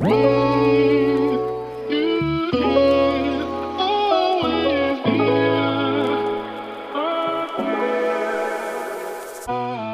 Whoa!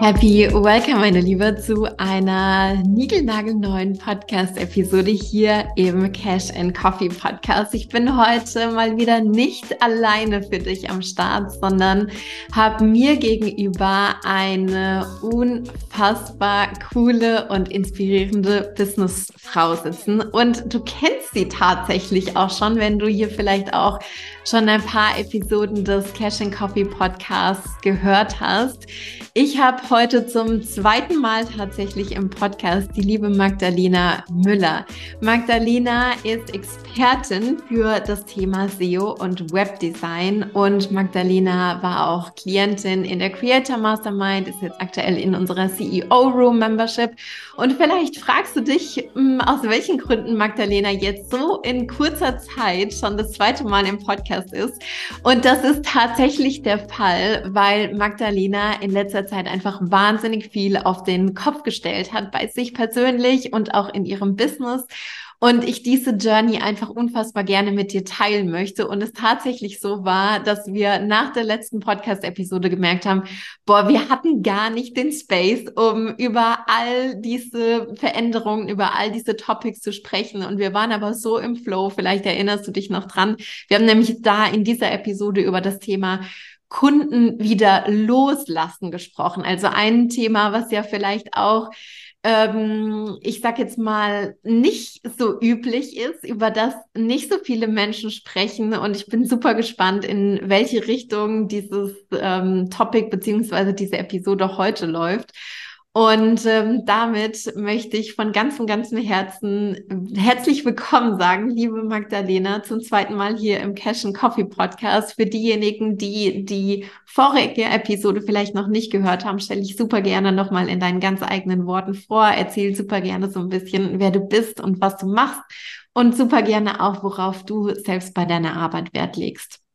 Happy Welcome, meine Liebe, zu einer niegelnagelneuen Podcast-Episode hier im Cash and Coffee Podcast. Ich bin heute mal wieder nicht alleine für dich am Start, sondern habe mir gegenüber eine unfassbar coole und inspirierende Businessfrau sitzen. Und du kennst sie tatsächlich auch schon, wenn du hier vielleicht auch schon ein paar Episoden des Cash and Coffee Podcasts gehört hast. Ich habe heute zum zweiten Mal tatsächlich im Podcast die liebe Magdalena Müller. Magdalena ist Expertin für das Thema SEO und Webdesign und Magdalena war auch Klientin in der Creator Mastermind, ist jetzt aktuell in unserer CEO Room Membership und vielleicht fragst du dich, hm, aus welchen Gründen Magdalena jetzt so in kurzer Zeit schon das zweite Mal im Podcast ist. Und das ist tatsächlich der Fall, weil Magdalena in letzter Zeit einfach wahnsinnig viel auf den Kopf gestellt hat, bei sich persönlich und auch in ihrem Business und ich diese Journey einfach unfassbar gerne mit dir teilen möchte und es tatsächlich so war, dass wir nach der letzten Podcast-Episode gemerkt haben, boah, wir hatten gar nicht den Space, um über all diese Veränderungen, über all diese Topics zu sprechen und wir waren aber so im Flow, vielleicht erinnerst du dich noch dran. Wir haben nämlich da in dieser Episode über das Thema Kunden wieder loslassen gesprochen. Also ein Thema, was ja vielleicht auch ähm, ich sag jetzt mal, nicht so üblich ist, über das nicht so viele Menschen sprechen. Und ich bin super gespannt, in welche Richtung dieses ähm, Topic beziehungsweise diese Episode heute läuft. Und ähm, damit möchte ich von ganzem, ganzem Herzen herzlich willkommen sagen, liebe Magdalena, zum zweiten Mal hier im Cash and Coffee Podcast. Für diejenigen, die die vorige Episode vielleicht noch nicht gehört haben, stelle ich super gerne nochmal in deinen ganz eigenen Worten vor. Erzähl super gerne so ein bisschen, wer du bist und was du machst und super gerne auch, worauf du selbst bei deiner Arbeit Wert legst.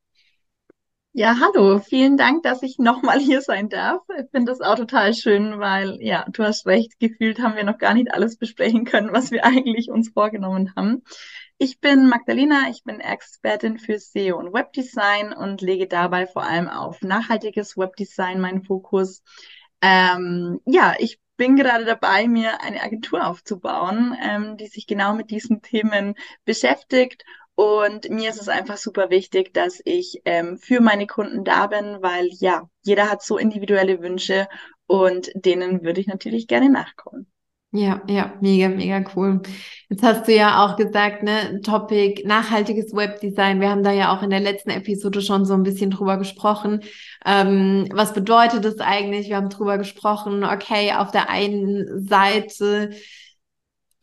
Ja, hallo, vielen Dank, dass ich nochmal hier sein darf. Ich finde das auch total schön, weil, ja, du hast recht, gefühlt haben wir noch gar nicht alles besprechen können, was wir eigentlich uns vorgenommen haben. Ich bin Magdalena, ich bin Expertin für SEO und Webdesign und lege dabei vor allem auf nachhaltiges Webdesign meinen Fokus. Ähm, ja, ich bin gerade dabei, mir eine Agentur aufzubauen, ähm, die sich genau mit diesen Themen beschäftigt und mir ist es einfach super wichtig, dass ich ähm, für meine Kunden da bin, weil ja, jeder hat so individuelle Wünsche und denen würde ich natürlich gerne nachkommen. Ja, ja, mega, mega cool. Jetzt hast du ja auch gesagt, ne, Topic nachhaltiges Webdesign. Wir haben da ja auch in der letzten Episode schon so ein bisschen drüber gesprochen. Ähm, was bedeutet das eigentlich? Wir haben drüber gesprochen, okay, auf der einen Seite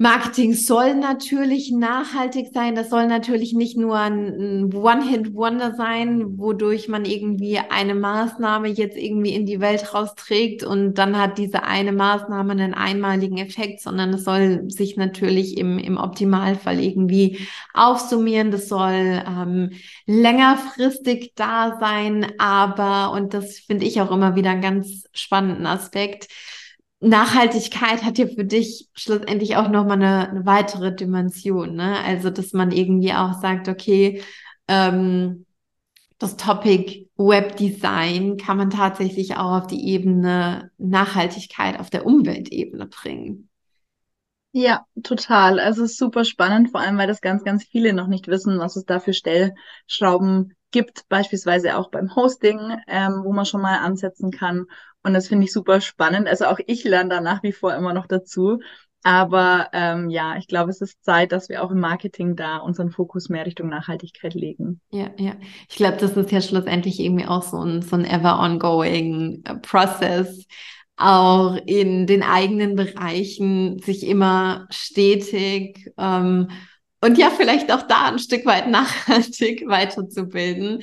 Marketing soll natürlich nachhaltig sein. Das soll natürlich nicht nur ein One-Hit-Wonder sein, wodurch man irgendwie eine Maßnahme jetzt irgendwie in die Welt rausträgt und dann hat diese eine Maßnahme einen einmaligen Effekt, sondern es soll sich natürlich im, im Optimalfall irgendwie aufsummieren. Das soll ähm, längerfristig da sein, aber, und das finde ich auch immer wieder einen ganz spannenden Aspekt, Nachhaltigkeit hat ja für dich schlussendlich auch nochmal eine, eine weitere Dimension, ne? Also, dass man irgendwie auch sagt, okay, ähm, das Topic Webdesign kann man tatsächlich auch auf die Ebene Nachhaltigkeit auf der Umweltebene bringen. Ja, total. Also super spannend, vor allem weil das ganz, ganz viele noch nicht wissen, was es da für Stellschrauben gibt, beispielsweise auch beim Hosting, ähm, wo man schon mal ansetzen kann. Und das finde ich super spannend. Also auch ich lerne da nach wie vor immer noch dazu. Aber ähm, ja, ich glaube, es ist Zeit, dass wir auch im Marketing da unseren Fokus mehr Richtung Nachhaltigkeit legen. Ja, ja. Ich glaube, das ist ja schlussendlich irgendwie auch so ein, so ein ever ongoing äh, Process, auch in den eigenen Bereichen sich immer stetig ähm, und ja, vielleicht auch da ein Stück weit nachhaltig weiterzubilden.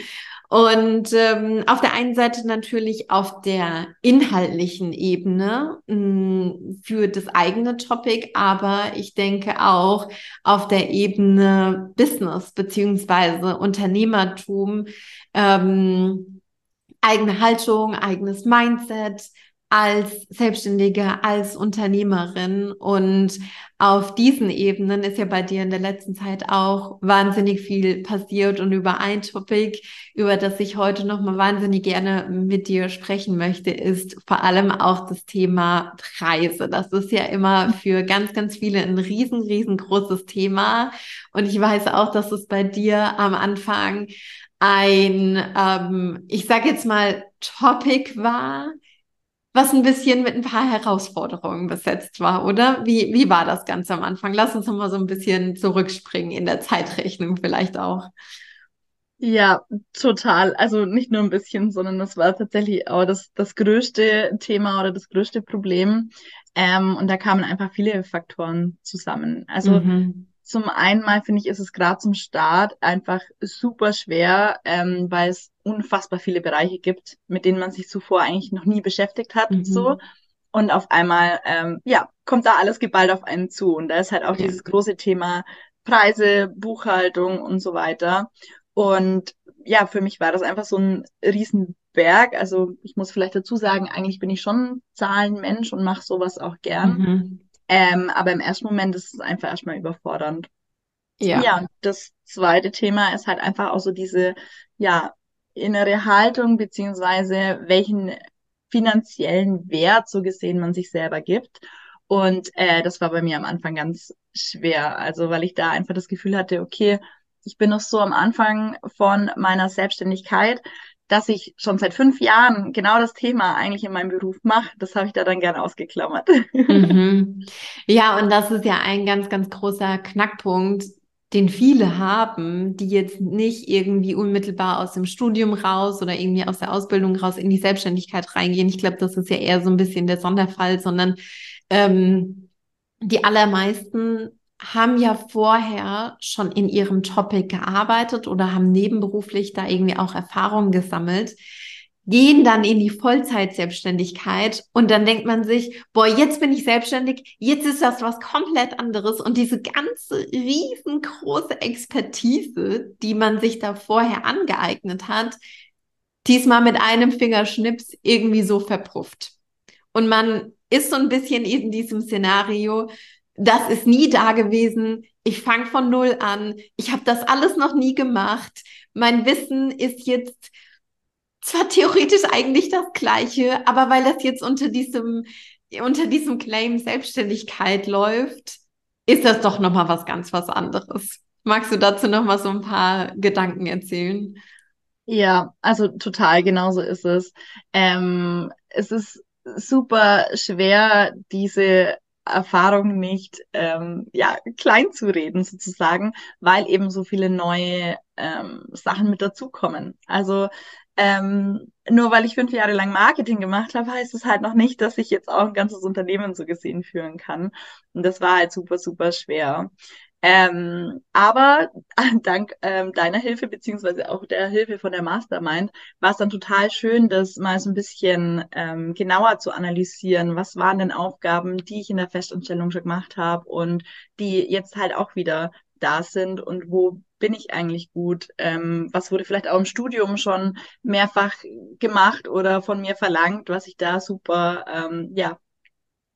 Und ähm, auf der einen Seite natürlich auf der inhaltlichen Ebene mh, mm, für das eigene Topic, aber ich denke auch auf der Ebene Business beziehungsweise Unternehmertum, ähm, eigene Haltung, eigenes Mindset, als Selbstständige, als Unternehmerin. Und auf diesen Ebenen ist ja bei dir in der letzten Zeit auch wahnsinnig viel passiert und über ein Topic, über das ich heute nochmal wahnsinnig gerne mit dir sprechen möchte, ist vor allem auch das Thema Preise. Das ist ja immer für ganz, ganz viele ein riesen, riesengroßes Thema. Und ich weiß auch, dass es bei dir am Anfang ein, ähm, ich sage jetzt mal, Topic war, was ein bisschen mit ein paar Herausforderungen besetzt war, oder? Wie, wie war das Ganze am Anfang? Lass uns noch mal so ein bisschen zurückspringen in der Zeitrechnung vielleicht auch. Ja, total. Also nicht nur ein bisschen, sondern das war tatsächlich auch das, das größte Thema oder das größte Problem. Ähm, und da kamen einfach viele Faktoren zusammen. Also mhm. Zum einen mal finde ich, ist es gerade zum Start einfach super schwer, ähm, weil es unfassbar viele Bereiche gibt, mit denen man sich zuvor eigentlich noch nie beschäftigt hat. Mhm. So. Und auf einmal, ähm, ja, kommt da alles geballt auf einen zu. Und da ist halt auch ja. dieses große Thema Preise, Buchhaltung und so weiter. Und ja, für mich war das einfach so ein Riesenberg. Also ich muss vielleicht dazu sagen, eigentlich bin ich schon Zahlenmensch und mache sowas auch gern. Mhm. Ähm, aber im ersten Moment ist es einfach erstmal überfordernd. Ja. Ja, und das zweite Thema ist halt einfach auch so diese, ja, innere Haltung, beziehungsweise welchen finanziellen Wert so gesehen man sich selber gibt. Und äh, das war bei mir am Anfang ganz schwer. Also weil ich da einfach das Gefühl hatte, okay, ich bin noch so am Anfang von meiner Selbstständigkeit dass ich schon seit fünf Jahren genau das Thema eigentlich in meinem Beruf mache, das habe ich da dann gerne ausgeklammert. Mhm. Ja, und das ist ja ein ganz, ganz großer Knackpunkt, den viele haben, die jetzt nicht irgendwie unmittelbar aus dem Studium raus oder irgendwie aus der Ausbildung raus in die Selbstständigkeit reingehen. Ich glaube, das ist ja eher so ein bisschen der Sonderfall, sondern ähm, die allermeisten haben ja vorher schon in ihrem Topic gearbeitet oder haben nebenberuflich da irgendwie auch Erfahrungen gesammelt, gehen dann in die Vollzeitselbstständigkeit und dann denkt man sich, boah, jetzt bin ich selbstständig, jetzt ist das was komplett anderes und diese ganze riesengroße Expertise, die man sich da vorher angeeignet hat, diesmal mit einem Fingerschnips irgendwie so verpufft. Und man ist so ein bisschen in diesem Szenario, das ist nie da gewesen. Ich fange von null an. Ich habe das alles noch nie gemacht. Mein Wissen ist jetzt zwar theoretisch eigentlich das gleiche, aber weil das jetzt unter diesem unter diesem Claim Selbstständigkeit läuft, ist das doch noch mal was ganz was anderes. Magst du dazu noch mal so ein paar Gedanken erzählen? Ja, also total, genauso ist es. Ähm, es ist super schwer, diese Erfahrung nicht ähm, ja, klein zu reden sozusagen, weil eben so viele neue ähm, Sachen mit dazukommen. Also ähm, nur weil ich fünf Jahre lang Marketing gemacht habe, heißt es halt noch nicht, dass ich jetzt auch ein ganzes Unternehmen so gesehen führen kann. Und das war halt super, super schwer. Ähm, aber dank ähm, deiner Hilfe, beziehungsweise auch der Hilfe von der Mastermind, war es dann total schön, das mal so ein bisschen ähm, genauer zu analysieren. Was waren denn Aufgaben, die ich in der Festanstellung schon gemacht habe und die jetzt halt auch wieder da sind und wo bin ich eigentlich gut? Ähm, was wurde vielleicht auch im Studium schon mehrfach gemacht oder von mir verlangt, was ich da super ähm, ja,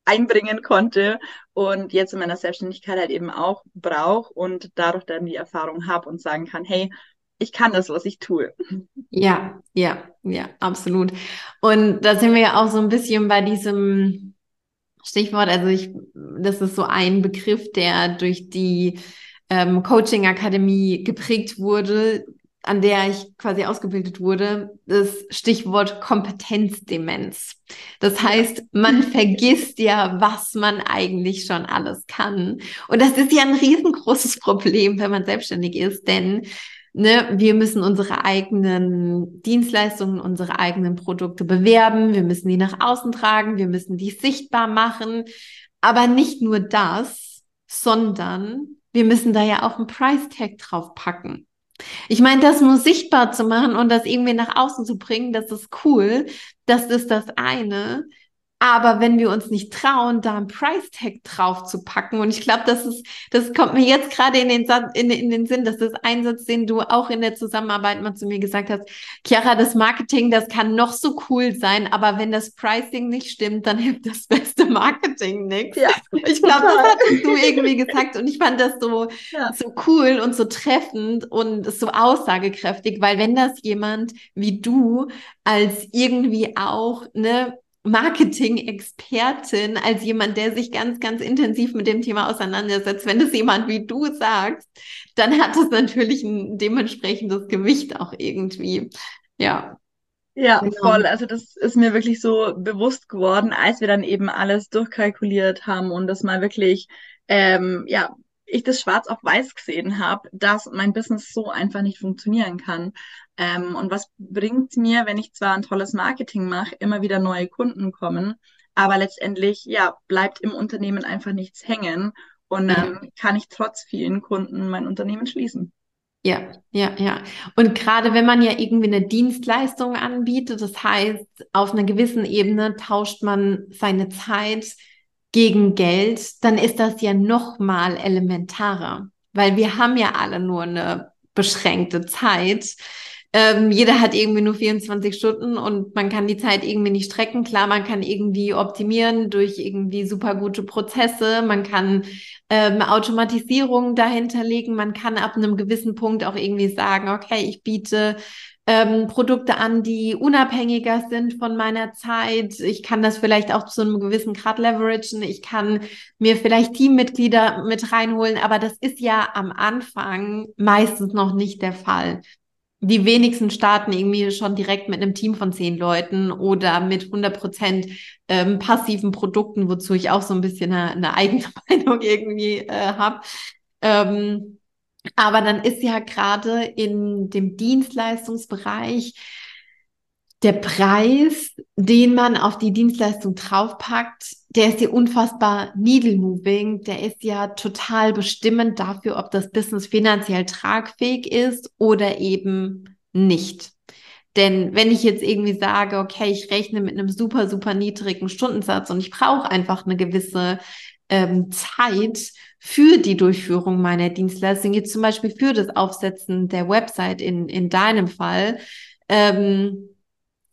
einbringen konnte und jetzt in meiner Selbstständigkeit halt eben auch brauche und dadurch dann die Erfahrung habe und sagen kann, hey, ich kann das, was ich tue. Ja, ja, ja, absolut. Und da sind wir ja auch so ein bisschen bei diesem Stichwort, also ich, das ist so ein Begriff, der durch die ähm, Coaching Akademie geprägt wurde, an der ich quasi ausgebildet wurde, das Stichwort Kompetenzdemenz. Das heißt, man vergisst ja, was man eigentlich schon alles kann. Und das ist ja ein riesengroßes Problem, wenn man selbstständig ist, denn ne, wir müssen unsere eigenen Dienstleistungen, unsere eigenen Produkte bewerben, wir müssen die nach außen tragen, wir müssen die sichtbar machen. Aber nicht nur das, sondern wir müssen da ja auch einen Price Tag drauf packen. Ich meine, das nur sichtbar zu machen und das irgendwie nach außen zu bringen, das ist cool. Das ist das eine. Aber wenn wir uns nicht trauen, da ein Price Tag drauf zu packen, und ich glaube, das ist, das kommt mir jetzt gerade in den, in, in den Sinn, das ist ein Satz, den du auch in der Zusammenarbeit mal zu mir gesagt hast. Chiara, das Marketing, das kann noch so cool sein, aber wenn das Pricing nicht stimmt, dann hilft das beste Marketing nichts. Ja, ich glaube, das hattest du irgendwie gesagt und ich fand das so, ja. so cool und so treffend und so aussagekräftig, weil wenn das jemand wie du als irgendwie auch, ne, Marketing-Expertin, als jemand, der sich ganz, ganz intensiv mit dem Thema auseinandersetzt. Wenn es jemand wie du sagst, dann hat es natürlich ein dementsprechendes Gewicht auch irgendwie. Ja. Ja, genau. voll. Also das ist mir wirklich so bewusst geworden, als wir dann eben alles durchkalkuliert haben und das mal wirklich, ähm, ja, ich das schwarz auf weiß gesehen habe, dass mein Business so einfach nicht funktionieren kann. Ähm, und was bringt mir, wenn ich zwar ein tolles Marketing mache, immer wieder neue Kunden kommen, aber letztendlich ja bleibt im Unternehmen einfach nichts hängen und dann ähm, kann ich trotz vielen Kunden mein Unternehmen schließen. Ja, ja, ja. Und gerade wenn man ja irgendwie eine Dienstleistung anbietet, das heißt, auf einer gewissen Ebene tauscht man seine Zeit gegen Geld, dann ist das ja noch mal elementarer, weil wir haben ja alle nur eine beschränkte Zeit. Ähm, jeder hat irgendwie nur 24 Stunden und man kann die Zeit irgendwie nicht strecken. Klar, man kann irgendwie optimieren durch irgendwie super gute Prozesse. Man kann ähm, Automatisierung dahinter legen. Man kann ab einem gewissen Punkt auch irgendwie sagen, okay, ich biete ähm, Produkte an, die unabhängiger sind von meiner Zeit. Ich kann das vielleicht auch zu einem gewissen Grad leveragen. Ich kann mir vielleicht Teammitglieder mit reinholen, aber das ist ja am Anfang meistens noch nicht der Fall die wenigsten starten irgendwie schon direkt mit einem Team von zehn Leuten oder mit 100 Prozent ähm, passiven Produkten, wozu ich auch so ein bisschen eine, eine eigene Meinung irgendwie äh, habe. Ähm, aber dann ist ja gerade in dem Dienstleistungsbereich der Preis, den man auf die Dienstleistung draufpackt, der ist ja unfassbar needle moving. Der ist ja total bestimmend dafür, ob das Business finanziell tragfähig ist oder eben nicht. Denn wenn ich jetzt irgendwie sage, okay, ich rechne mit einem super, super niedrigen Stundensatz und ich brauche einfach eine gewisse ähm, Zeit für die Durchführung meiner Dienstleistung, jetzt zum Beispiel für das Aufsetzen der Website in, in deinem Fall, ähm,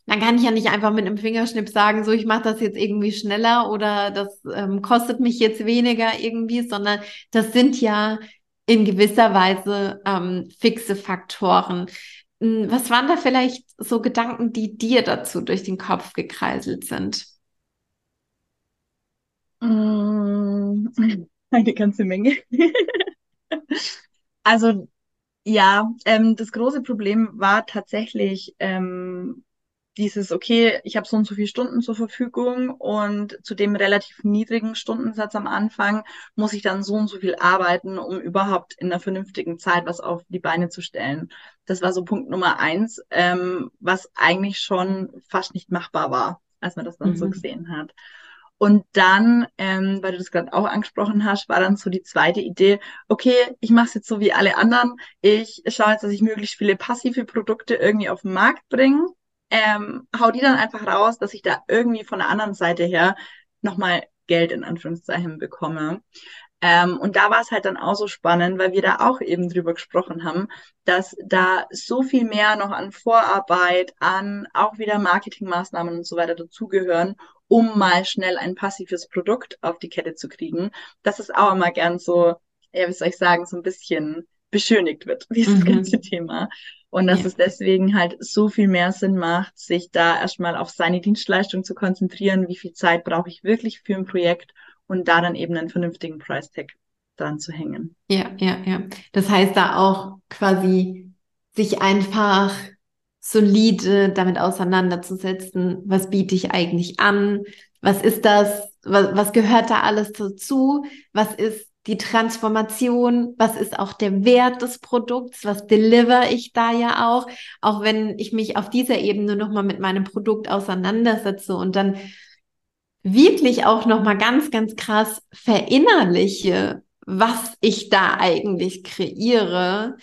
dann kann ich ja nicht einfach mit einem Fingerschnipp sagen, so ich mache das jetzt irgendwie schneller oder das ähm, kostet mich jetzt weniger irgendwie, sondern das sind ja in gewisser Weise ähm, fixe Faktoren. Hm, was waren da vielleicht so Gedanken, die dir dazu durch den Kopf gekreiselt sind? Mm, eine ganze Menge. also ja, ähm, das große Problem war tatsächlich ähm, dieses, okay, ich habe so und so viele Stunden zur Verfügung und zu dem relativ niedrigen Stundensatz am Anfang muss ich dann so und so viel arbeiten, um überhaupt in einer vernünftigen Zeit was auf die Beine zu stellen. Das war so Punkt Nummer eins, ähm, was eigentlich schon fast nicht machbar war, als man das dann mhm. so gesehen hat. Und dann, ähm, weil du das gerade auch angesprochen hast, war dann so die zweite Idee, okay, ich mache es jetzt so wie alle anderen. Ich schaue jetzt, dass ich möglichst viele passive Produkte irgendwie auf den Markt bringe ähm, hau die dann einfach raus, dass ich da irgendwie von der anderen Seite her nochmal Geld in Anführungszeichen bekomme. Ähm, und da war es halt dann auch so spannend, weil wir da auch eben drüber gesprochen haben, dass da so viel mehr noch an Vorarbeit, an auch wieder Marketingmaßnahmen und so weiter dazugehören, um mal schnell ein passives Produkt auf die Kette zu kriegen. Das ist auch immer gern so, ja, wie soll ich sagen, so ein bisschen beschönigt wird, dieses mhm. ganze Thema. Und dass ja. es deswegen halt so viel mehr Sinn macht, sich da erstmal auf seine Dienstleistung zu konzentrieren, wie viel Zeit brauche ich wirklich für ein Projekt und da dann eben einen vernünftigen Price Tag dran zu hängen. Ja, ja, ja. Das heißt da auch quasi sich einfach solide damit auseinanderzusetzen, was biete ich eigentlich an, was ist das, was, was gehört da alles dazu, was ist die Transformation, was ist auch der Wert des Produkts, was deliver ich da ja auch, auch wenn ich mich auf dieser Ebene nochmal mit meinem Produkt auseinandersetze und dann wirklich auch nochmal ganz, ganz krass verinnerliche, was ich da eigentlich kreiere,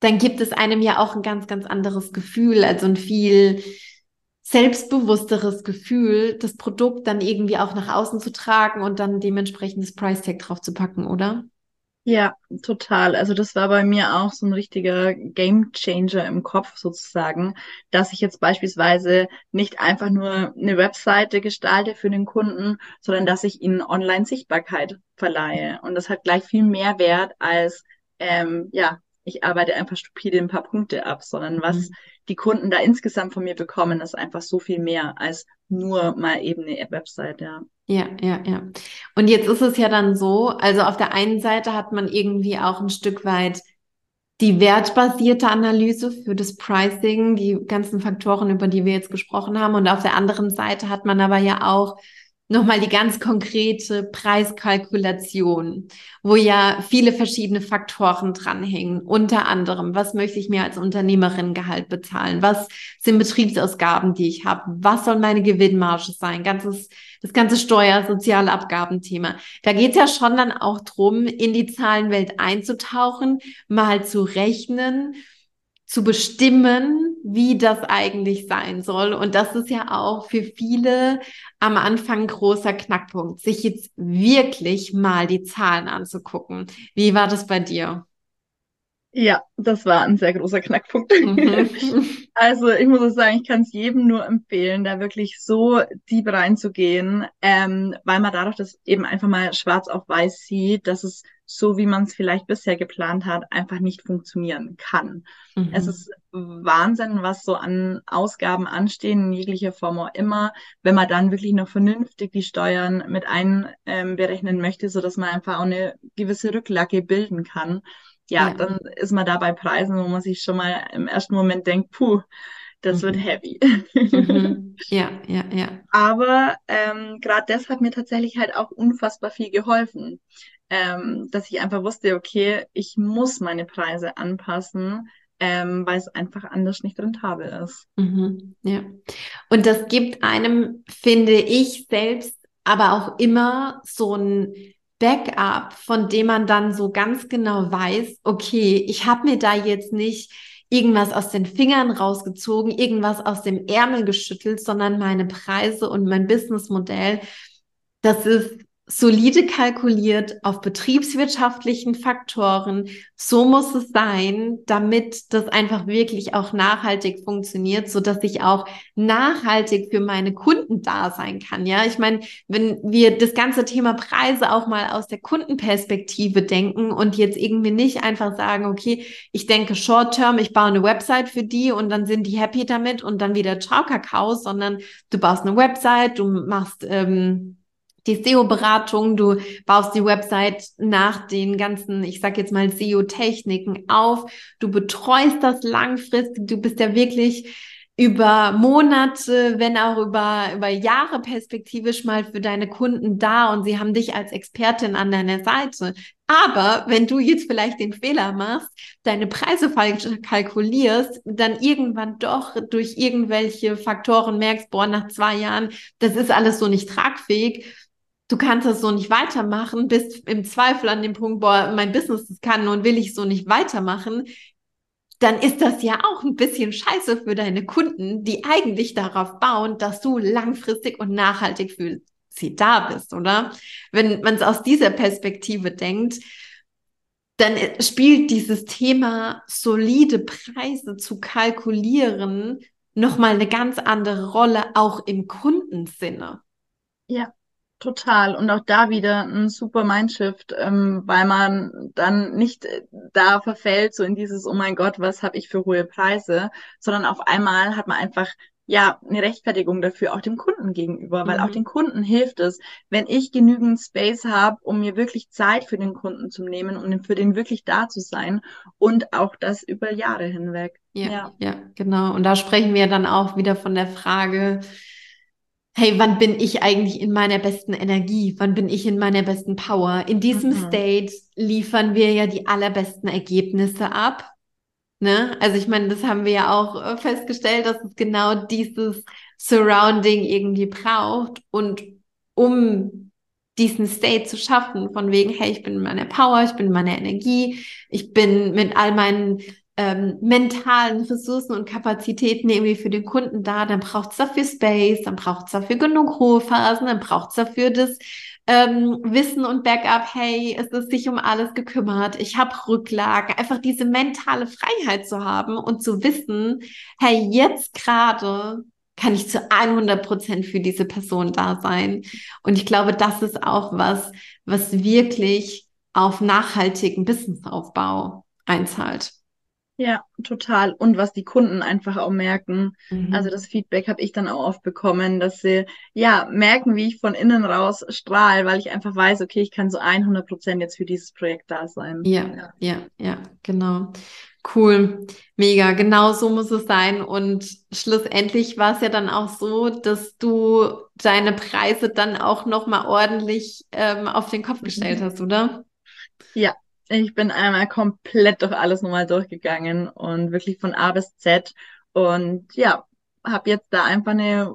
dann gibt es einem ja auch ein ganz, ganz anderes Gefühl, also ein viel selbstbewussteres Gefühl, das Produkt dann irgendwie auch nach außen zu tragen und dann dementsprechend das Price Tag drauf zu packen, oder? Ja, total. Also das war bei mir auch so ein richtiger Game Changer im Kopf sozusagen, dass ich jetzt beispielsweise nicht einfach nur eine Webseite gestalte für den Kunden, sondern dass ich ihnen Online-Sichtbarkeit verleihe. Und das hat gleich viel mehr Wert als, ähm, ja, ich arbeite einfach stupide ein paar Punkte ab, sondern was mhm. Die Kunden da insgesamt von mir bekommen, ist einfach so viel mehr als nur mal eben eine Website, ja. Ja, ja, ja. Und jetzt ist es ja dann so, also auf der einen Seite hat man irgendwie auch ein Stück weit die wertbasierte Analyse für das Pricing, die ganzen Faktoren, über die wir jetzt gesprochen haben. Und auf der anderen Seite hat man aber ja auch nochmal die ganz konkrete Preiskalkulation, wo ja viele verschiedene Faktoren dranhängen. Unter anderem, was möchte ich mir als Unternehmerin Gehalt bezahlen? Was sind Betriebsausgaben, die ich habe? Was soll meine Gewinnmarge sein? Ganzes, das ganze Steuer-, soziale Abgabenthema. Da geht es ja schon dann auch drum, in die Zahlenwelt einzutauchen, mal zu rechnen, zu bestimmen, wie das eigentlich sein soll. Und das ist ja auch für viele am Anfang ein großer Knackpunkt, sich jetzt wirklich mal die Zahlen anzugucken. Wie war das bei dir? Ja, das war ein sehr großer Knackpunkt. Mhm. Also ich muss sagen, ich kann es jedem nur empfehlen, da wirklich so deep reinzugehen, ähm, weil man dadurch das eben einfach mal schwarz auf weiß sieht, dass es so, wie man es vielleicht bisher geplant hat, einfach nicht funktionieren kann. Mhm. Es ist Wahnsinn, was so an Ausgaben anstehen, in jeglicher Form auch immer, wenn man dann wirklich noch vernünftig die Steuern mit einberechnen ähm, möchte, so dass man einfach auch eine gewisse Rücklage bilden kann ja, ja, dann ist man da bei Preisen, wo man sich schon mal im ersten Moment denkt, puh, das mhm. wird heavy. Mhm. Ja, ja, ja. Aber ähm, gerade das hat mir tatsächlich halt auch unfassbar viel geholfen, ähm, dass ich einfach wusste, okay, ich muss meine Preise anpassen, ähm, weil es einfach anders nicht rentabel ist. Mhm. Ja. Und das gibt einem, finde ich selbst, aber auch immer so ein Backup, von dem man dann so ganz genau weiß, okay, ich habe mir da jetzt nicht irgendwas aus den Fingern rausgezogen, irgendwas aus dem Ärmel geschüttelt, sondern meine Preise und mein Businessmodell, das ist solide kalkuliert auf betriebswirtschaftlichen Faktoren. So muss es sein, damit das einfach wirklich auch nachhaltig funktioniert, so dass ich auch nachhaltig für meine Kunden da sein kann. Ja, ich meine, wenn wir das ganze Thema Preise auch mal aus der Kundenperspektive denken und jetzt irgendwie nicht einfach sagen, okay, ich denke short term, ich baue eine Website für die und dann sind die happy damit und dann wieder ciao Kakao, sondern du baust eine Website, du machst ähm, die SEO-Beratung, du baust die Website nach den ganzen, ich sag jetzt mal SEO-Techniken auf, du betreust das langfristig, du bist ja wirklich über Monate, wenn auch über, über Jahre perspektivisch mal für deine Kunden da und sie haben dich als Expertin an deiner Seite. Aber wenn du jetzt vielleicht den Fehler machst, deine Preise falsch kalkulierst, dann irgendwann doch durch irgendwelche Faktoren merkst, boah, nach zwei Jahren, das ist alles so nicht tragfähig, du kannst das so nicht weitermachen, bist im Zweifel an dem Punkt, boah, mein Business das kann und will ich so nicht weitermachen, dann ist das ja auch ein bisschen scheiße für deine Kunden, die eigentlich darauf bauen, dass du langfristig und nachhaltig für sie da bist, oder? Wenn man es aus dieser Perspektive denkt, dann spielt dieses Thema solide Preise zu kalkulieren nochmal eine ganz andere Rolle, auch im Kundensinne. Ja, Total. Und auch da wieder ein super Mindshift, ähm, weil man dann nicht äh, da verfällt, so in dieses, oh mein Gott, was habe ich für hohe Preise, sondern auf einmal hat man einfach ja, eine Rechtfertigung dafür auch dem Kunden gegenüber, weil mhm. auch den Kunden hilft es, wenn ich genügend Space habe, um mir wirklich Zeit für den Kunden zu nehmen und für den wirklich da zu sein und auch das über Jahre hinweg. Ja, ja, ja, genau. Und da sprechen wir dann auch wieder von der Frage, hey, wann bin ich eigentlich in meiner besten Energie? Wann bin ich in meiner besten Power? In diesem mhm. State liefern wir ja die allerbesten Ergebnisse ab. Ne? Also ich meine, das haben wir ja auch äh, festgestellt, dass es genau dieses Surrounding irgendwie braucht. Und um diesen State zu schaffen, von wegen, hey, ich bin in meiner Power, ich bin in meiner Energie, ich bin mit all meinen ähm, mentalen Ressourcen und Kapazitäten irgendwie für den Kunden da, dann braucht es dafür Space, dann braucht es dafür genug Ruhephasen, dann braucht es dafür das ähm, Wissen und Backup, hey, es ist sich um alles gekümmert, ich habe Rücklagen, einfach diese mentale Freiheit zu haben und zu wissen, hey, jetzt gerade kann ich zu 100 Prozent für diese Person da sein. Und ich glaube, das ist auch was, was wirklich auf nachhaltigen Businessaufbau einzahlt. Ja, total. Und was die Kunden einfach auch merken. Mhm. Also das Feedback habe ich dann auch oft bekommen, dass sie ja merken, wie ich von innen raus strahle, weil ich einfach weiß, okay, ich kann so 100 Prozent jetzt für dieses Projekt da sein. Ja, ja, ja, ja, genau. Cool, mega, genau so muss es sein. Und schlussendlich war es ja dann auch so, dass du deine Preise dann auch nochmal ordentlich ähm, auf den Kopf gestellt mhm. hast, oder? Ja, ich bin einmal komplett durch alles nochmal durchgegangen und wirklich von A bis Z. Und ja, habe jetzt da einfach eine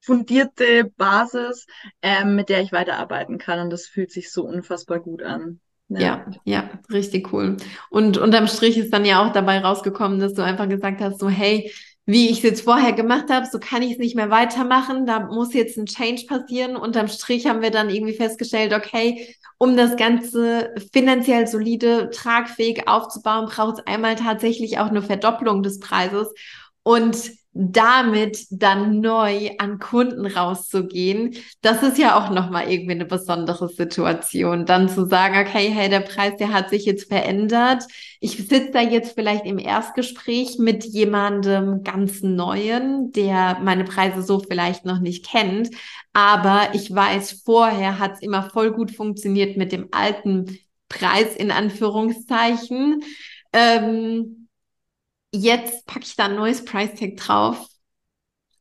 fundierte Basis, ähm, mit der ich weiterarbeiten kann. Und das fühlt sich so unfassbar gut an. Ja. ja, ja, richtig cool. Und unterm Strich ist dann ja auch dabei rausgekommen, dass du einfach gesagt hast, so hey, wie ich es jetzt vorher gemacht habe, so kann ich es nicht mehr weitermachen. Da muss jetzt ein Change passieren. Unterm Strich haben wir dann irgendwie festgestellt, okay, um das Ganze finanziell solide, tragfähig aufzubauen, braucht es einmal tatsächlich auch eine Verdopplung des Preises. Und damit dann neu an Kunden rauszugehen, das ist ja auch nochmal irgendwie eine besondere Situation. Dann zu sagen, okay, hey, der Preis, der hat sich jetzt verändert. Ich sitze da jetzt vielleicht im Erstgespräch mit jemandem ganz Neuen, der meine Preise so vielleicht noch nicht kennt. Aber ich weiß, vorher hat es immer voll gut funktioniert mit dem alten Preis in Anführungszeichen. Ähm, jetzt packe ich da ein neues Price Tag drauf.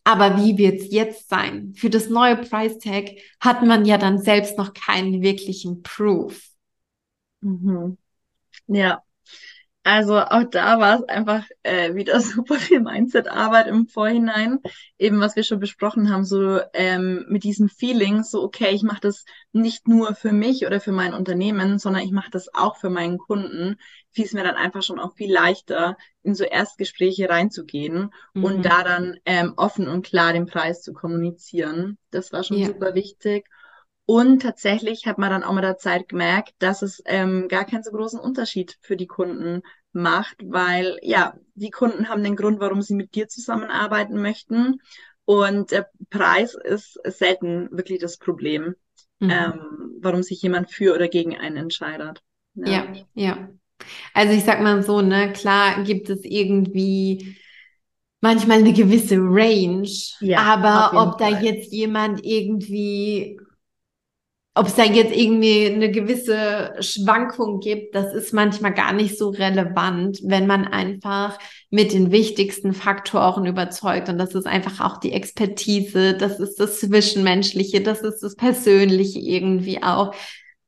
Aber wie wird es jetzt sein? Für das neue Price Tag hat man ja dann selbst noch keinen wirklichen Proof. Mhm. Ja, also auch da war es einfach äh, wieder super viel Mindset-Arbeit im Vorhinein. Eben was wir schon besprochen haben, so ähm, mit diesem Feeling, so okay, ich mache das nicht nur für mich oder für mein Unternehmen, sondern ich mache das auch für meinen Kunden. Fiel es mir dann einfach schon auch viel leichter, in so Erstgespräche reinzugehen mhm. und da dann ähm, offen und klar den Preis zu kommunizieren. Das war schon ja. super wichtig. Und tatsächlich hat man dann auch mit der Zeit gemerkt, dass es ähm, gar keinen so großen Unterschied für die Kunden macht, weil ja, die Kunden haben den Grund, warum sie mit dir zusammenarbeiten möchten. Und der Preis ist selten wirklich das Problem, mhm. ähm, warum sich jemand für oder gegen einen entscheidet. Ja. ja, ja. Also ich sag mal so, ne, klar gibt es irgendwie manchmal eine gewisse Range, ja, aber ob Fall. da jetzt jemand irgendwie ob es da jetzt irgendwie eine gewisse Schwankung gibt, das ist manchmal gar nicht so relevant, wenn man einfach mit den wichtigsten Faktoren überzeugt. Und das ist einfach auch die Expertise, das ist das Zwischenmenschliche, das ist das Persönliche irgendwie auch.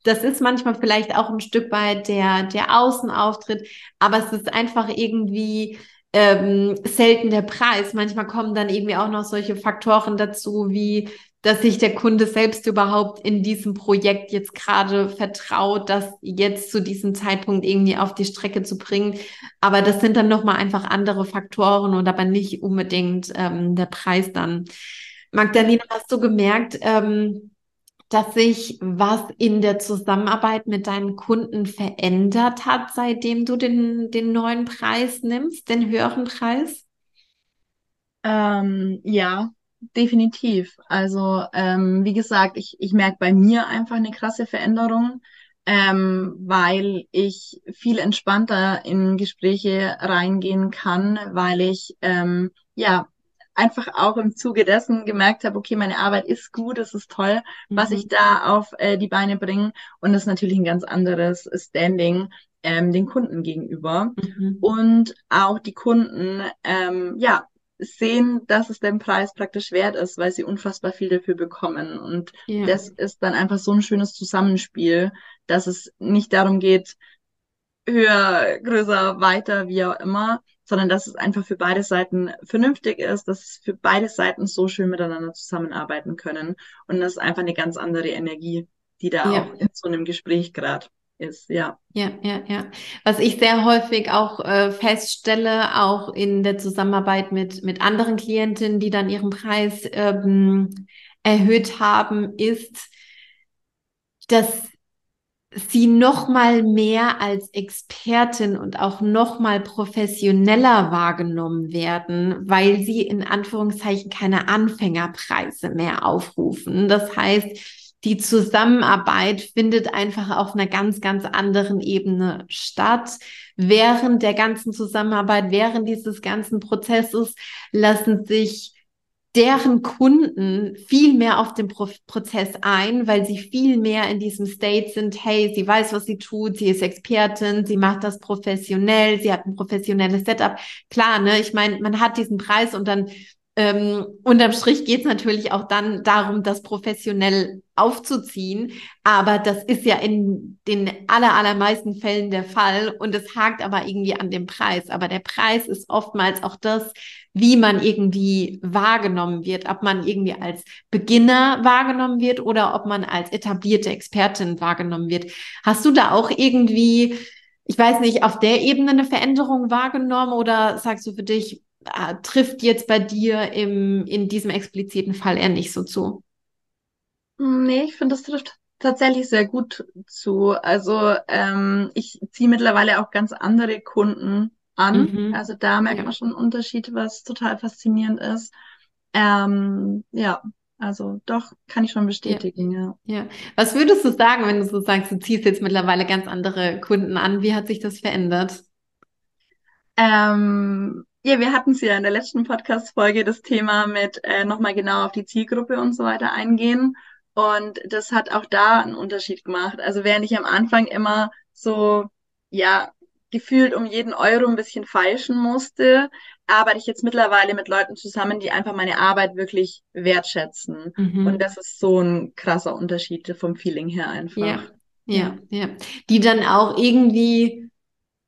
Das ist manchmal vielleicht auch ein Stück weit der, der Außenauftritt, aber es ist einfach irgendwie ähm, selten der Preis. Manchmal kommen dann irgendwie auch noch solche Faktoren dazu, wie dass sich der Kunde selbst überhaupt in diesem Projekt jetzt gerade vertraut, das jetzt zu diesem Zeitpunkt irgendwie auf die Strecke zu bringen. Aber das sind dann nochmal einfach andere Faktoren und aber nicht unbedingt ähm, der Preis dann. Magdalena, hast du gemerkt, ähm, dass sich was in der Zusammenarbeit mit deinen Kunden verändert hat, seitdem du den, den neuen Preis nimmst, den höheren Preis? Ähm, ja, definitiv. Also, ähm, wie gesagt, ich, ich merke bei mir einfach eine krasse Veränderung, ähm, weil ich viel entspannter in Gespräche reingehen kann, weil ich ähm, ja einfach auch im Zuge dessen gemerkt habe, okay, meine Arbeit ist gut, es ist toll, mhm. was ich da auf äh, die Beine bringe. Und das ist natürlich ein ganz anderes Standing ähm, den Kunden gegenüber. Mhm. Und auch die Kunden, ähm, ja, sehen, dass es den Preis praktisch wert ist, weil sie unfassbar viel dafür bekommen. Und ja. das ist dann einfach so ein schönes Zusammenspiel, dass es nicht darum geht, höher, größer, weiter, wie auch immer, sondern dass es einfach für beide Seiten vernünftig ist, dass es für beide Seiten so schön miteinander zusammenarbeiten können. Und das ist einfach eine ganz andere Energie, die da ja. auch in so einem Gespräch gerade ist, ja. Ja, ja, ja. Was ich sehr häufig auch äh, feststelle, auch in der Zusammenarbeit mit, mit anderen Klientinnen, die dann ihren Preis ähm, erhöht haben, ist, dass sie noch mal mehr als Expertin und auch noch mal professioneller wahrgenommen werden, weil sie in Anführungszeichen keine Anfängerpreise mehr aufrufen. Das heißt, die Zusammenarbeit findet einfach auf einer ganz, ganz anderen Ebene statt. Während der ganzen Zusammenarbeit, während dieses ganzen Prozesses lassen sich deren Kunden viel mehr auf den Pro Prozess ein, weil sie viel mehr in diesem State sind, hey, sie weiß, was sie tut, sie ist Expertin, sie macht das professionell, sie hat ein professionelles Setup. Klar, ne, ich meine, man hat diesen Preis und dann ähm, unterm Strich geht es natürlich auch dann darum, das professionell aufzuziehen. Aber das ist ja in den aller, allermeisten Fällen der Fall. Und es hakt aber irgendwie an dem Preis. Aber der Preis ist oftmals auch das, wie man irgendwie wahrgenommen wird. Ob man irgendwie als Beginner wahrgenommen wird oder ob man als etablierte Expertin wahrgenommen wird. Hast du da auch irgendwie ich weiß nicht, auf der Ebene eine Veränderung wahrgenommen oder sagst du für dich, äh, trifft jetzt bei dir im, in diesem expliziten Fall eher nicht so zu? Nee, ich finde, das trifft tatsächlich sehr gut zu. Also ähm, ich ziehe mittlerweile auch ganz andere Kunden an. Mhm. Also da merkt man schon einen Unterschied, was total faszinierend ist. Ähm, ja, also doch, kann ich schon bestätigen, ja. ja. Ja. Was würdest du sagen, wenn du so sagst, du ziehst jetzt mittlerweile ganz andere Kunden an? Wie hat sich das verändert? Ähm, ja, wir hatten es ja in der letzten Podcast-Folge das Thema mit äh, nochmal genau auf die Zielgruppe und so weiter eingehen. Und das hat auch da einen Unterschied gemacht. Also während ich am Anfang immer so, ja, gefühlt um jeden Euro ein bisschen feilschen musste, arbeite ich jetzt mittlerweile mit Leuten zusammen, die einfach meine Arbeit wirklich wertschätzen. Mhm. Und das ist so ein krasser Unterschied vom Feeling her einfach. Ja, ja, ja. Die dann auch irgendwie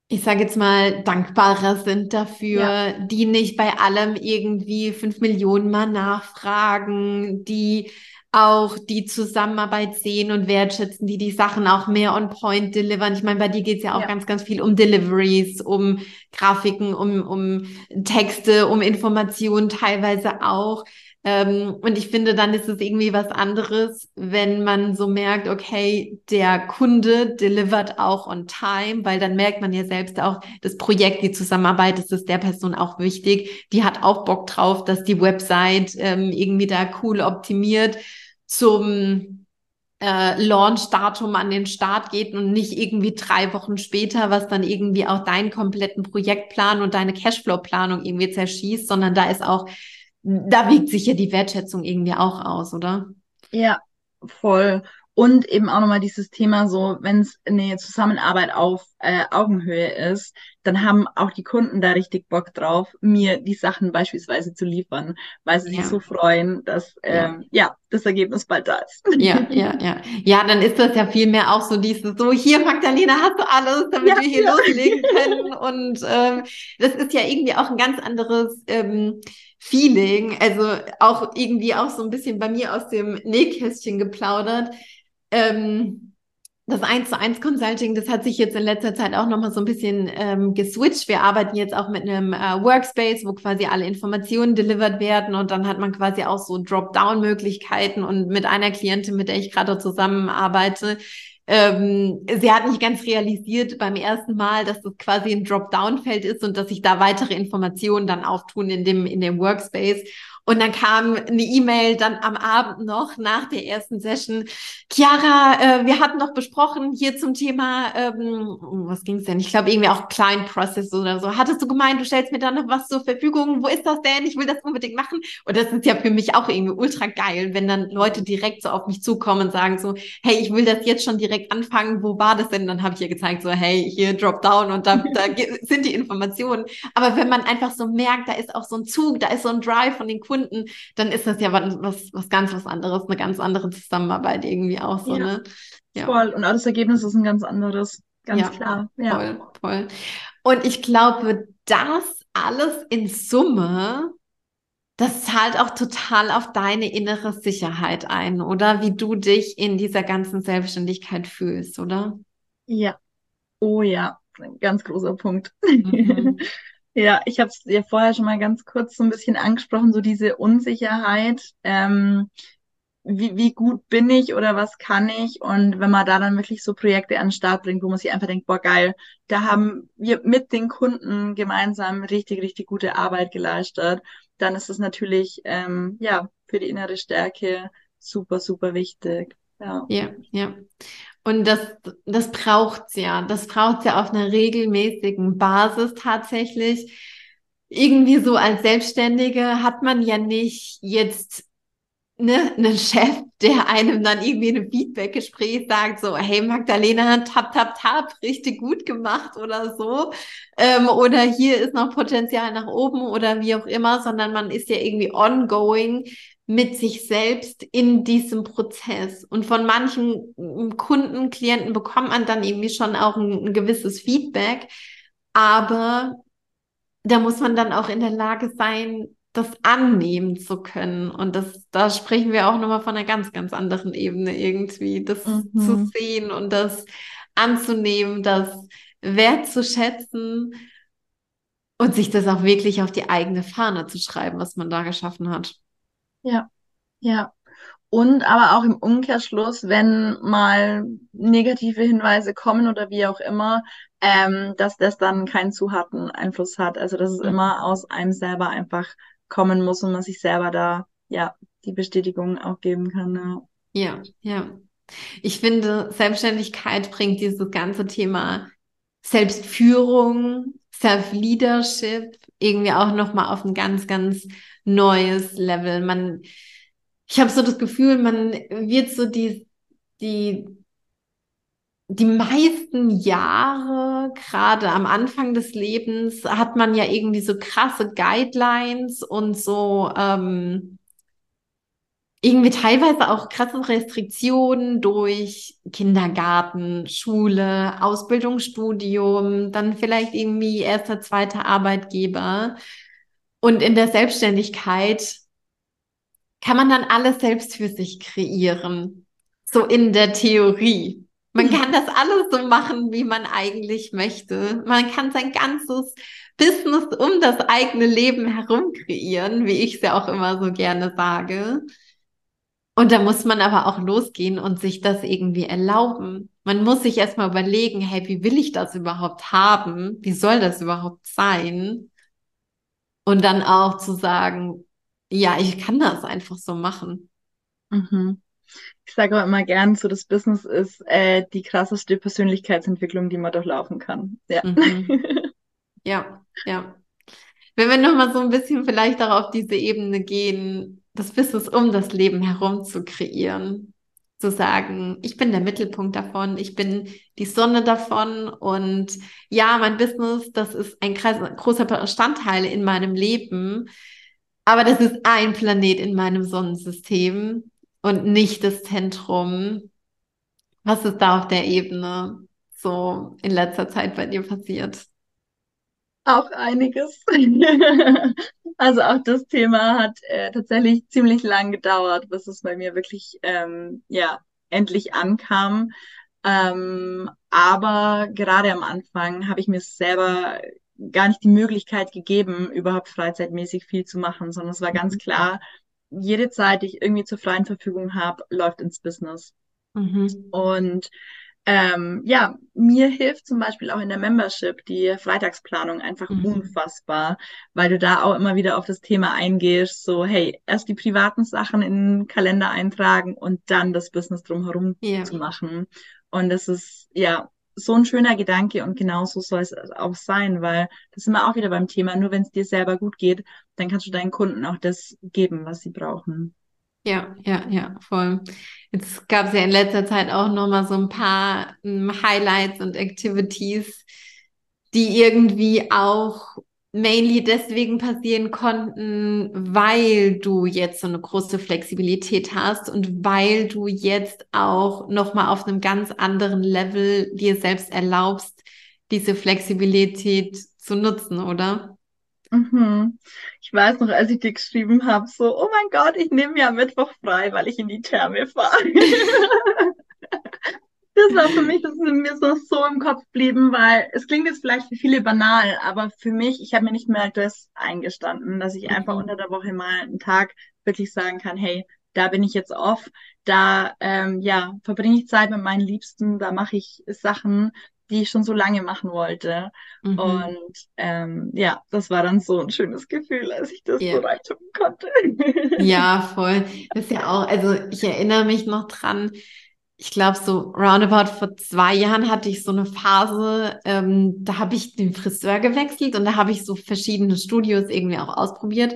ich sage jetzt mal, dankbarer sind dafür, ja. die nicht bei allem irgendwie fünf Millionen mal nachfragen, die auch die Zusammenarbeit sehen und wertschätzen, die die Sachen auch mehr on point delivern. Ich meine, bei dir geht's ja auch ja. ganz, ganz viel um Deliveries, um Grafiken, um, um Texte, um Informationen teilweise auch. Ähm, und ich finde, dann ist es irgendwie was anderes, wenn man so merkt, okay, der Kunde delivert auch on time, weil dann merkt man ja selbst auch, das Projekt, die Zusammenarbeit, ist es der Person auch wichtig. Die hat auch Bock drauf, dass die Website ähm, irgendwie da cool optimiert zum äh, Launch-Datum an den Start geht und nicht irgendwie drei Wochen später, was dann irgendwie auch deinen kompletten Projektplan und deine Cashflow-Planung irgendwie zerschießt, sondern da ist auch da wiegt sich ja die Wertschätzung irgendwie auch aus, oder? Ja, voll. Und eben auch nochmal dieses Thema so, wenn es eine Zusammenarbeit auf äh, Augenhöhe ist, dann haben auch die Kunden da richtig Bock drauf, mir die Sachen beispielsweise zu liefern, weil sie ja. sich so freuen, dass ähm, ja. ja. das Ergebnis bald da ist. Ja, ja, ja. Ja, dann ist das ja vielmehr auch so dieses so, hier Magdalena, hast du alles, damit ja, wir hier loslegen können. Und ähm, das ist ja irgendwie auch ein ganz anderes ähm, Feeling. Also auch irgendwie auch so ein bisschen bei mir aus dem Nähkästchen geplaudert. Ähm, das 1 zu 1 Consulting, das hat sich jetzt in letzter Zeit auch nochmal so ein bisschen ähm, geswitcht. Wir arbeiten jetzt auch mit einem äh, Workspace, wo quasi alle Informationen delivered werden und dann hat man quasi auch so Drop-Down-Möglichkeiten und mit einer Klientin, mit der ich gerade zusammenarbeite, ähm, sie hat nicht ganz realisiert beim ersten Mal, dass das quasi ein Dropdown-Feld ist und dass sich da weitere Informationen dann auftun in dem, in dem Workspace. Und dann kam eine E-Mail dann am Abend noch nach der ersten Session. Chiara, äh, wir hatten noch besprochen hier zum Thema, ähm, was ging es denn? Ich glaube irgendwie auch Client Process oder so. Hattest du gemeint, du stellst mir dann noch was zur Verfügung? Wo ist das denn? Ich will das unbedingt machen. Und das ist ja für mich auch irgendwie ultra geil, wenn dann Leute direkt so auf mich zukommen und sagen so, hey, ich will das jetzt schon direkt anfangen. Wo war das denn? Dann habe ich ihr gezeigt so, hey, hier Drop Down und da, da sind die Informationen. Aber wenn man einfach so merkt, da ist auch so ein Zug, da ist so ein Drive von den Kunden Kunden, dann ist das ja was, was, was ganz was anderes, eine ganz andere Zusammenarbeit irgendwie auch so, ja. ne? Ja. Voll. Und auch das Ergebnis ist ein ganz anderes. Ganz ja, klar. Ja. Voll, voll. Und ich glaube, das alles in Summe, das zahlt auch total auf deine innere Sicherheit ein, oder? Wie du dich in dieser ganzen Selbstständigkeit fühlst, oder? Ja, oh ja, ein ganz großer Punkt. Mhm. Ja, ich habe es dir vorher schon mal ganz kurz so ein bisschen angesprochen, so diese Unsicherheit. Ähm, wie, wie gut bin ich oder was kann ich? Und wenn man da dann wirklich so Projekte an den Start bringt, wo man sich einfach denkt, boah, geil, da haben wir mit den Kunden gemeinsam richtig, richtig gute Arbeit geleistet, dann ist es natürlich, ähm, ja, für die innere Stärke super, super wichtig. Ja, ja. ja. Und das, das braucht's ja. Das braucht's ja auf einer regelmäßigen Basis tatsächlich. Irgendwie so als Selbstständige hat man ja nicht jetzt ne, einen Chef, der einem dann irgendwie in einem Feedback-Gespräch sagt, so, hey Magdalena, tap, tap, tap, richtig gut gemacht oder so. Ähm, oder hier ist noch Potenzial nach oben oder wie auch immer, sondern man ist ja irgendwie ongoing mit sich selbst in diesem Prozess. Und von manchen Kunden, Klienten bekommt man dann irgendwie schon auch ein, ein gewisses Feedback. Aber da muss man dann auch in der Lage sein, das annehmen zu können. Und das, da sprechen wir auch nochmal von einer ganz, ganz anderen Ebene irgendwie, das mhm. zu sehen und das anzunehmen, das wertzuschätzen und sich das auch wirklich auf die eigene Fahne zu schreiben, was man da geschaffen hat. Ja, ja. Und aber auch im Umkehrschluss, wenn mal negative Hinweise kommen oder wie auch immer, ähm, dass das dann keinen zu harten Einfluss hat. Also dass es immer aus einem selber einfach kommen muss und man sich selber da ja die Bestätigung auch geben kann. Ja, ja. ja. Ich finde, Selbstständigkeit bringt dieses ganze Thema Selbstführung, Self-Leadership irgendwie auch nochmal auf ein ganz, ganz neues Level. Man, ich habe so das Gefühl, man wird so die, die die meisten Jahre, gerade am Anfang des Lebens, hat man ja irgendwie so krasse Guidelines und so ähm, irgendwie teilweise auch krasse Restriktionen durch Kindergarten, Schule, Ausbildungsstudium, dann vielleicht irgendwie erster, zweiter Arbeitgeber. Und in der Selbstständigkeit kann man dann alles selbst für sich kreieren. So in der Theorie. Man kann das alles so machen, wie man eigentlich möchte. Man kann sein ganzes Business um das eigene Leben herum kreieren, wie ich es ja auch immer so gerne sage. Und da muss man aber auch losgehen und sich das irgendwie erlauben. Man muss sich erstmal überlegen, hey, wie will ich das überhaupt haben? Wie soll das überhaupt sein? Und dann auch zu sagen, ja, ich kann das einfach so machen. Mhm ich sage auch immer gern, so das Business ist äh, die krasseste Persönlichkeitsentwicklung, die man durchlaufen kann. Ja. Mhm. ja, ja. Wenn wir nochmal so ein bisschen vielleicht auch auf diese Ebene gehen, das Business um das Leben herum zu kreieren, zu sagen, ich bin der Mittelpunkt davon, ich bin die Sonne davon und ja, mein Business, das ist ein großer Bestandteil in meinem Leben, aber das ist ein Planet in meinem Sonnensystem und nicht das Zentrum. Was ist da auf der Ebene so in letzter Zeit bei dir passiert? Auch einiges. also auch das Thema hat äh, tatsächlich ziemlich lang gedauert, bis es bei mir wirklich ähm, ja endlich ankam. Ähm, aber gerade am Anfang habe ich mir selber gar nicht die Möglichkeit gegeben, überhaupt freizeitmäßig viel zu machen, sondern es war ganz mhm. klar, jede Zeit, die ich irgendwie zur freien Verfügung habe, läuft ins Business. Mhm. Und ähm, ja, mir hilft zum Beispiel auch in der Membership die Freitagsplanung einfach mhm. unfassbar, weil du da auch immer wieder auf das Thema eingehst, so hey, erst die privaten Sachen in den Kalender eintragen und dann das Business drumherum yeah. zu machen. Und das ist ja so ein schöner Gedanke und genauso soll es auch sein, weil das sind wir auch wieder beim Thema, nur wenn es dir selber gut geht, dann kannst du deinen Kunden auch das geben, was sie brauchen. Ja, ja, ja, voll. Jetzt gab es ja in letzter Zeit auch nochmal so ein paar um, hm, Highlights und Activities, die irgendwie auch mainly deswegen passieren konnten, weil du jetzt so eine große Flexibilität hast und weil du jetzt auch noch mal auf einem ganz anderen Level dir selbst erlaubst, diese Flexibilität zu nutzen, oder? Mhm. Ich weiß noch, als ich dir geschrieben habe, so, oh mein Gott, ich nehme ja Mittwoch frei, weil ich in die Therme fahre. das war für mich, das ist mir so, so im Kopf geblieben, weil es klingt jetzt vielleicht für viele banal, aber für mich, ich habe mir nicht mehr das eingestanden, dass ich einfach mhm. unter der Woche mal einen Tag wirklich sagen kann, hey, da bin ich jetzt off, da ähm, ja, verbringe ich Zeit mit meinen Liebsten, da mache ich Sachen, die ich schon so lange machen wollte. Mhm. Und ähm, ja, das war dann so ein schönes Gefühl, als ich das yeah. so reintun konnte. ja, voll. Das ist ja auch, also ich erinnere mich noch dran, ich glaube, so roundabout vor zwei Jahren hatte ich so eine Phase, ähm, da habe ich den Friseur gewechselt und da habe ich so verschiedene Studios irgendwie auch ausprobiert.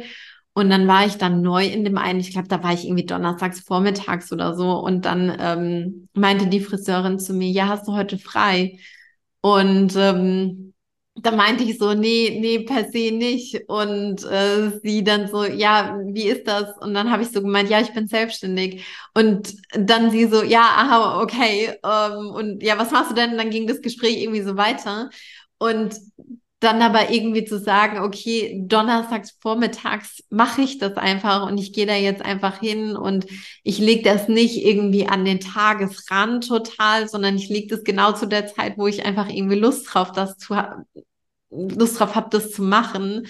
Und dann war ich dann neu in dem einen, ich glaube, da war ich irgendwie donnerstags vormittags oder so. Und dann ähm, meinte die Friseurin zu mir, ja, hast du heute frei? Und ähm, da meinte ich so, nee, nee, per se nicht. Und äh, sie dann so, ja, wie ist das? Und dann habe ich so gemeint, ja, ich bin selbstständig. Und dann sie so, ja, aha, okay. Ähm, und ja, was machst du denn? Und dann ging das Gespräch irgendwie so weiter. Und dann aber irgendwie zu sagen, okay, donnerstags vormittags mache ich das einfach und ich gehe da jetzt einfach hin und ich lege das nicht irgendwie an den Tagesrand total, sondern ich lege das genau zu der Zeit, wo ich einfach irgendwie Lust drauf, das zu Lust drauf habe, das zu machen.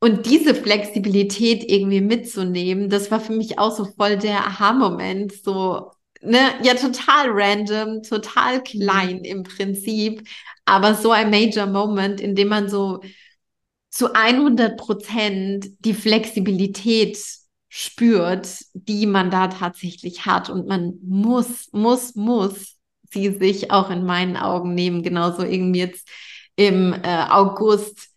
Und diese Flexibilität irgendwie mitzunehmen, das war für mich auch so voll der Aha-Moment, so ne, ja total random, total klein im Prinzip, aber so ein Major Moment, in dem man so zu 100 Prozent die Flexibilität spürt, die man da tatsächlich hat. Und man muss, muss, muss sie sich auch in meinen Augen nehmen, genauso irgendwie jetzt im äh, August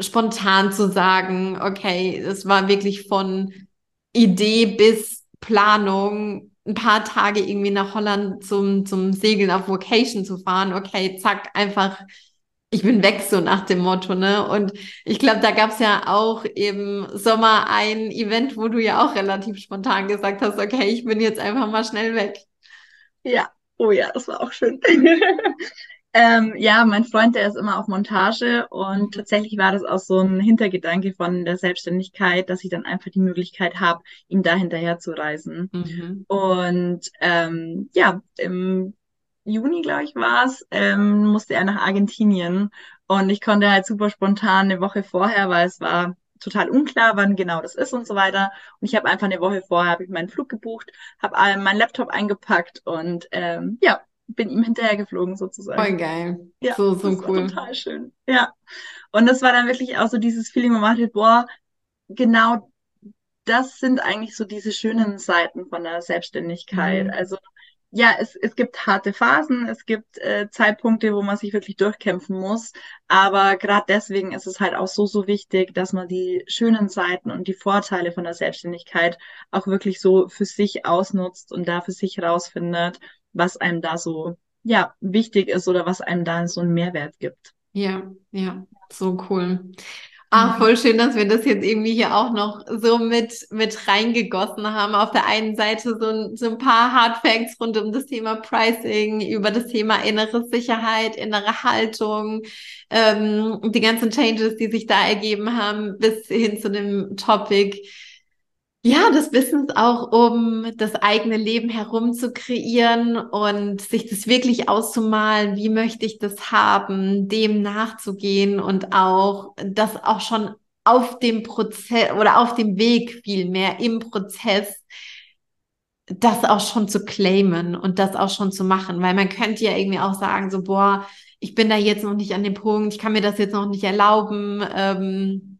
spontan zu sagen, okay, es war wirklich von Idee bis Planung ein paar Tage irgendwie nach Holland zum, zum Segeln auf Vocation zu fahren. Okay, zack, einfach, ich bin weg, so nach dem Motto, ne? Und ich glaube, da gab es ja auch im Sommer ein Event, wo du ja auch relativ spontan gesagt hast, okay, ich bin jetzt einfach mal schnell weg. Ja, oh ja, das war auch schön. Ähm, ja, mein Freund, der ist immer auf Montage und mhm. tatsächlich war das auch so ein Hintergedanke von der Selbstständigkeit, dass ich dann einfach die Möglichkeit habe, ihm da hinterher zu reisen. Mhm. Und ähm, ja, im Juni, glaube ich, war es, ähm, musste er nach Argentinien und ich konnte halt super spontan eine Woche vorher, weil es war total unklar, wann genau das ist und so weiter. Und ich habe einfach eine Woche vorher habe ich meinen Flug gebucht, habe meinen Laptop eingepackt und ähm, ja, bin ihm hinterhergeflogen sozusagen. Voll geil. Ja, so, so das cool. War total schön. Ja. Und das war dann wirklich auch so dieses Feeling, wo man dachte, boah, genau das sind eigentlich so diese schönen Seiten von der Selbstständigkeit. Mhm. Also ja, es, es gibt harte Phasen, es gibt äh, Zeitpunkte, wo man sich wirklich durchkämpfen muss. Aber gerade deswegen ist es halt auch so, so wichtig, dass man die schönen Seiten und die Vorteile von der Selbstständigkeit auch wirklich so für sich ausnutzt und da für sich rausfindet was einem da so, ja, wichtig ist oder was einem da so einen Mehrwert gibt. Ja, ja, so cool. Ah, voll schön, dass wir das jetzt irgendwie hier auch noch so mit, mit reingegossen haben. Auf der einen Seite so ein, so ein paar Hard Facts rund um das Thema Pricing, über das Thema innere Sicherheit, innere Haltung, ähm, die ganzen Changes, die sich da ergeben haben, bis hin zu dem Topic ja, des Wissens auch, um das eigene Leben herum zu kreieren und sich das wirklich auszumalen, wie möchte ich das haben, dem nachzugehen und auch das auch schon auf dem Prozess oder auf dem Weg vielmehr im Prozess das auch schon zu claimen und das auch schon zu machen, weil man könnte ja irgendwie auch sagen, so, boah, ich bin da jetzt noch nicht an dem Punkt, ich kann mir das jetzt noch nicht erlauben, ähm,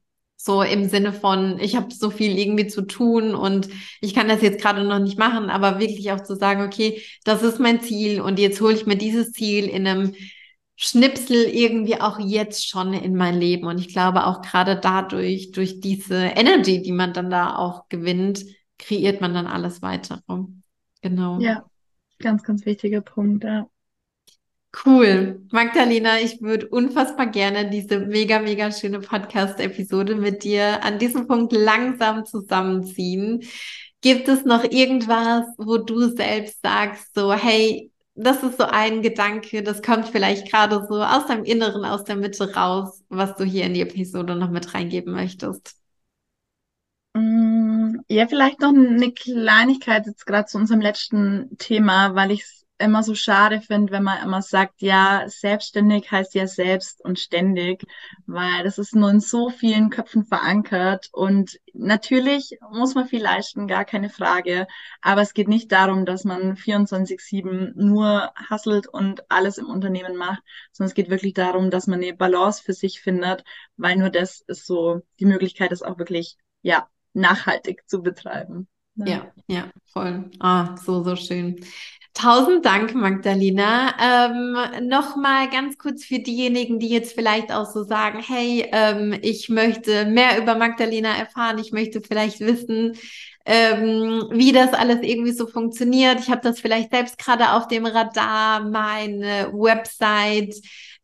so im Sinne von, ich habe so viel irgendwie zu tun und ich kann das jetzt gerade noch nicht machen, aber wirklich auch zu sagen, okay, das ist mein Ziel und jetzt hole ich mir dieses Ziel in einem Schnipsel irgendwie auch jetzt schon in mein Leben. Und ich glaube auch gerade dadurch, durch diese Energy, die man dann da auch gewinnt, kreiert man dann alles weitere. Genau. Ja, ganz, ganz wichtiger Punkt, ja. Cool. Magdalena, ich würde unfassbar gerne diese mega, mega schöne Podcast-Episode mit dir an diesem Punkt langsam zusammenziehen. Gibt es noch irgendwas, wo du selbst sagst, so, hey, das ist so ein Gedanke, das kommt vielleicht gerade so aus deinem Inneren, aus der Mitte raus, was du hier in die Episode noch mit reingeben möchtest? Mm, ja, vielleicht noch eine Kleinigkeit jetzt gerade zu unserem letzten Thema, weil ich es immer so schade finde, wenn man immer sagt, ja, selbstständig heißt ja selbst und ständig, weil das ist nur in so vielen Köpfen verankert und natürlich muss man viel leisten, gar keine Frage, aber es geht nicht darum, dass man 24/7 nur hasselt und alles im Unternehmen macht, sondern es geht wirklich darum, dass man eine Balance für sich findet, weil nur das ist so die Möglichkeit, es auch wirklich, ja, nachhaltig zu betreiben. Ja, ja, voll. Ah, so, so schön. Tausend Dank, Magdalena. Ähm, Nochmal ganz kurz für diejenigen, die jetzt vielleicht auch so sagen, hey, ähm, ich möchte mehr über Magdalena erfahren, ich möchte vielleicht wissen, ähm, wie das alles irgendwie so funktioniert. Ich habe das vielleicht selbst gerade auf dem Radar, meine Website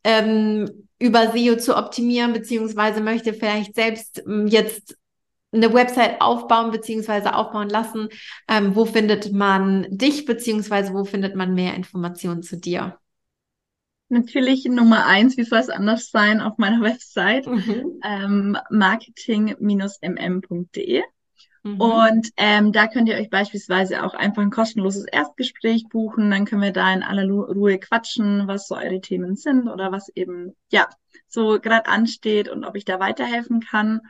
ähm, über SEO zu optimieren, beziehungsweise möchte vielleicht selbst ähm, jetzt eine Website aufbauen beziehungsweise aufbauen lassen, ähm, wo findet man dich beziehungsweise wo findet man mehr Informationen zu dir? Natürlich Nummer eins, wie soll es anders sein, auf meiner Website mhm. ähm, marketing-mm.de. Mhm. Und ähm, da könnt ihr euch beispielsweise auch einfach ein kostenloses Erstgespräch buchen. Dann können wir da in aller Ruhe quatschen, was so eure Themen sind oder was eben ja so gerade ansteht und ob ich da weiterhelfen kann.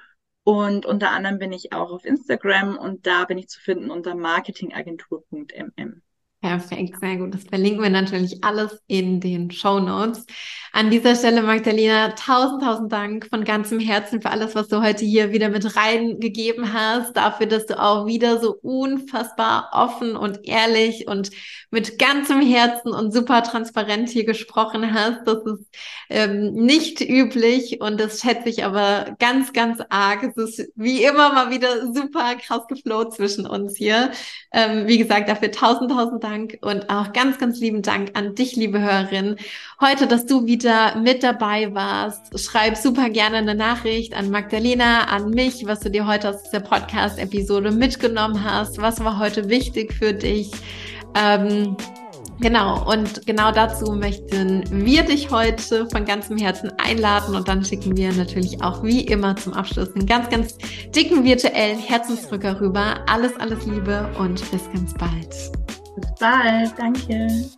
Und unter anderem bin ich auch auf Instagram und da bin ich zu finden unter marketingagentur.mm. Perfekt, sehr gut. Das verlinken wir natürlich alles in den Show Notes. An dieser Stelle, Magdalena, tausend, tausend Dank von ganzem Herzen für alles, was du heute hier wieder mit reingegeben hast, dafür, dass du auch wieder so unfassbar offen und ehrlich und mit ganzem Herzen und super transparent hier gesprochen hast. Das ist ähm, nicht üblich und das schätze ich aber ganz, ganz arg. Es ist wie immer mal wieder super krass geflowt zwischen uns hier. Ähm, wie gesagt, dafür tausend, tausend Dank Dank und auch ganz, ganz lieben Dank an dich, liebe Hörerin. Heute, dass du wieder mit dabei warst. Schreib super gerne eine Nachricht an Magdalena, an mich, was du dir heute aus dieser Podcast-Episode mitgenommen hast. Was war heute wichtig für dich? Ähm, Genau, und genau dazu möchten wir dich heute von ganzem Herzen einladen und dann schicken wir natürlich auch wie immer zum Abschluss einen ganz, ganz dicken virtuellen Herzensdrücker rüber. Alles, alles Liebe und bis ganz bald. Bis bald. Danke.